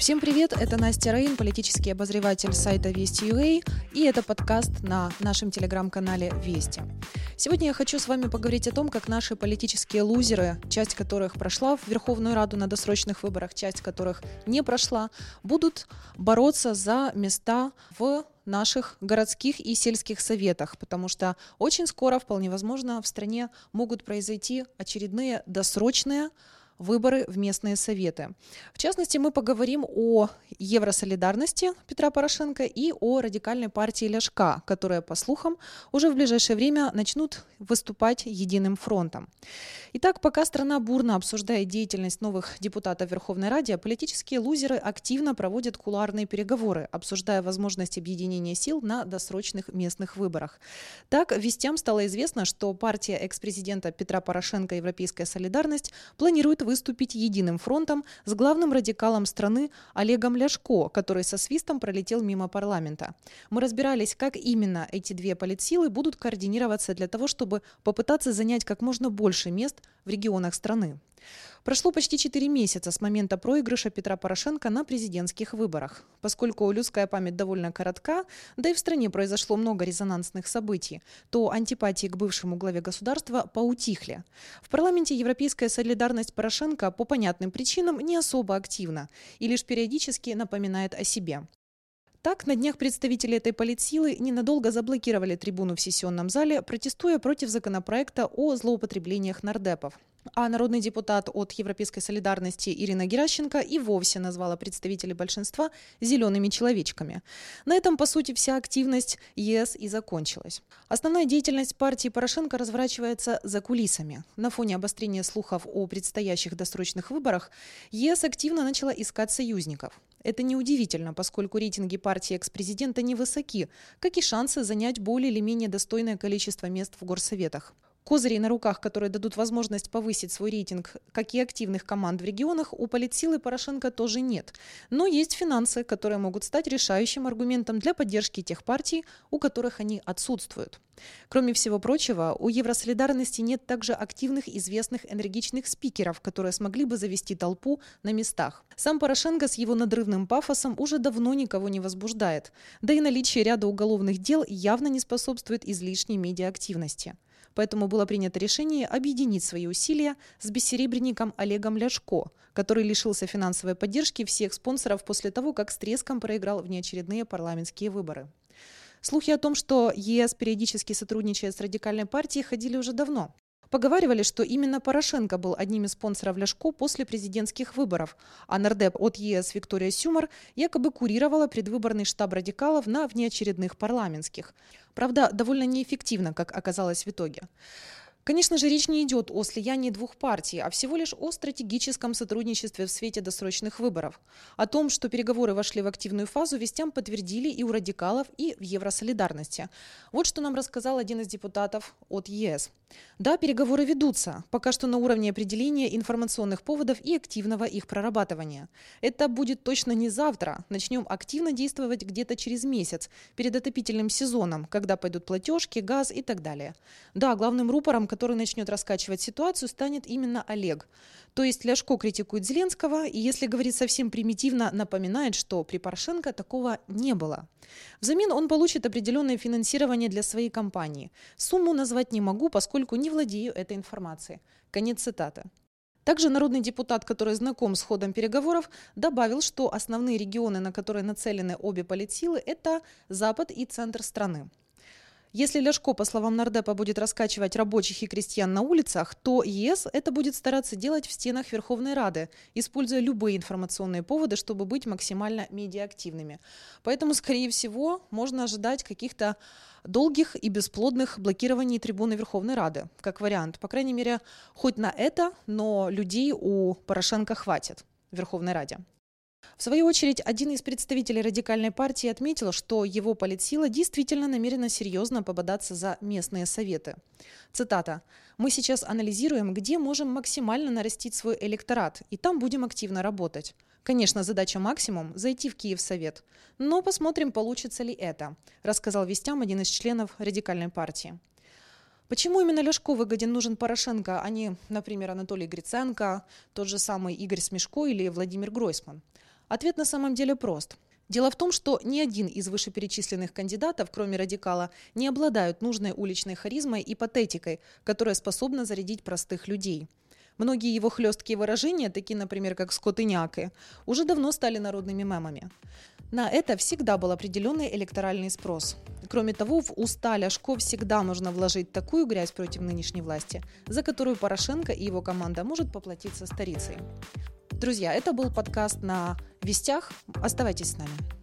Всем привет, это Настя Рейн, политический обозреватель сайта Вести.ua, и это подкаст на нашем телеграм-канале Вести. Сегодня я хочу с вами поговорить о том, как наши политические лузеры, часть которых прошла в Верховную Раду на досрочных выборах, часть которых не прошла, будут бороться за места в наших городских и сельских советах, потому что очень скоро, вполне возможно, в стране могут произойти очередные досрочные выборы в местные советы. В частности, мы поговорим о евросолидарности Петра Порошенко и о радикальной партии Ляшка, которые, по слухам, уже в ближайшее время начнут выступать единым фронтом. Итак, пока страна бурно обсуждает деятельность новых депутатов Верховной Ради, политические лузеры активно проводят кулуарные переговоры, обсуждая возможность объединения сил на досрочных местных выборах. Так, вестям стало известно, что партия экс-президента Петра Порошенко «Европейская солидарность» планирует выступить единым фронтом с главным радикалом страны Олегом Ляшко, который со свистом пролетел мимо парламента. Мы разбирались, как именно эти две политсилы будут координироваться для того, чтобы попытаться занять как можно больше мест в регионах страны. Прошло почти 4 месяца с момента проигрыша Петра Порошенко на президентских выборах. Поскольку людская память довольно коротка, да и в стране произошло много резонансных событий, то антипатии к бывшему главе государства поутихли. В парламенте европейская солидарность Порошенко по понятным причинам не особо активна и лишь периодически напоминает о себе. Так, на днях представители этой политсилы ненадолго заблокировали трибуну в сессионном зале, протестуя против законопроекта о злоупотреблениях нардепов. А народный депутат от Европейской солидарности Ирина Геращенко и вовсе назвала представителей большинства зелеными человечками. На этом, по сути, вся активность ЕС и закончилась. Основная деятельность партии Порошенко разворачивается за кулисами. На фоне обострения слухов о предстоящих досрочных выборах ЕС активно начала искать союзников. Это неудивительно, поскольку рейтинги партии экс-президента невысоки, как и шансы занять более или менее достойное количество мест в горсоветах. Козырей на руках, которые дадут возможность повысить свой рейтинг, как и активных команд в регионах, у политсилы Порошенко тоже нет. Но есть финансы, которые могут стать решающим аргументом для поддержки тех партий, у которых они отсутствуют. Кроме всего прочего, у Евросолидарности нет также активных, известных, энергичных спикеров, которые смогли бы завести толпу на местах. Сам Порошенко с его надрывным пафосом уже давно никого не возбуждает, да и наличие ряда уголовных дел явно не способствует излишней медиаактивности. Поэтому было принято решение объединить свои усилия с бессеребренником Олегом Ляшко, который лишился финансовой поддержки всех спонсоров после того, как с треском проиграл внеочередные парламентские выборы. Слухи о том, что ЕС периодически сотрудничает с радикальной партией, ходили уже давно. Поговаривали, что именно Порошенко был одним из спонсоров Ляшко после президентских выборов, а нардеп от ЕС Виктория Сюмар якобы курировала предвыборный штаб радикалов на внеочередных парламентских. Правда, довольно неэффективно, как оказалось в итоге. Конечно же, речь не идет о слиянии двух партий, а всего лишь о стратегическом сотрудничестве в свете досрочных выборов. О том, что переговоры вошли в активную фазу, вестям подтвердили и у радикалов, и в Евросолидарности. Вот что нам рассказал один из депутатов от ЕС. Да, переговоры ведутся, пока что на уровне определения информационных поводов и активного их прорабатывания. Это будет точно не завтра. Начнем активно действовать где-то через месяц, перед отопительным сезоном, когда пойдут платежки, газ и так далее. Да, главным рупором, который начнет раскачивать ситуацию, станет именно Олег. То есть Ляшко критикует Зеленского и, если говорить совсем примитивно, напоминает, что при Порошенко такого не было. Взамен он получит определенное финансирование для своей компании. Сумму назвать не могу, поскольку не владею этой информацией. Конец цитаты. Также народный депутат, который знаком с ходом переговоров, добавил, что основные регионы, на которые нацелены обе политсилы, это Запад и центр страны. Если Ляшко, по словам Нардепа, будет раскачивать рабочих и крестьян на улицах, то ЕС это будет стараться делать в стенах Верховной Рады, используя любые информационные поводы, чтобы быть максимально медиаактивными. Поэтому, скорее всего, можно ожидать каких-то долгих и бесплодных блокирований трибуны Верховной Рады, как вариант. По крайней мере, хоть на это, но людей у Порошенко хватит в Верховной Раде. В свою очередь, один из представителей радикальной партии отметил, что его политсила действительно намерена серьезно пободаться за местные советы. Цитата. «Мы сейчас анализируем, где можем максимально нарастить свой электорат, и там будем активно работать. Конечно, задача максимум – зайти в Киев Совет. Но посмотрим, получится ли это», рассказал вестям один из членов радикальной партии. Почему именно Ляшко выгоден нужен Порошенко, а не, например, Анатолий Гриценко, тот же самый Игорь Смешко или Владимир Гройсман? Ответ на самом деле прост. Дело в том, что ни один из вышеперечисленных кандидатов, кроме радикала, не обладают нужной уличной харизмой и патетикой, которая способна зарядить простых людей. Многие его хлесткие выражения, такие, например, как «скотыняки», уже давно стали народными мемами. На это всегда был определенный электоральный спрос. Кроме того, в уста Ляшко всегда нужно вложить такую грязь против нынешней власти, за которую Порошенко и его команда может поплатиться старицей. Друзья, это был подкаст на Вестях. Оставайтесь с нами.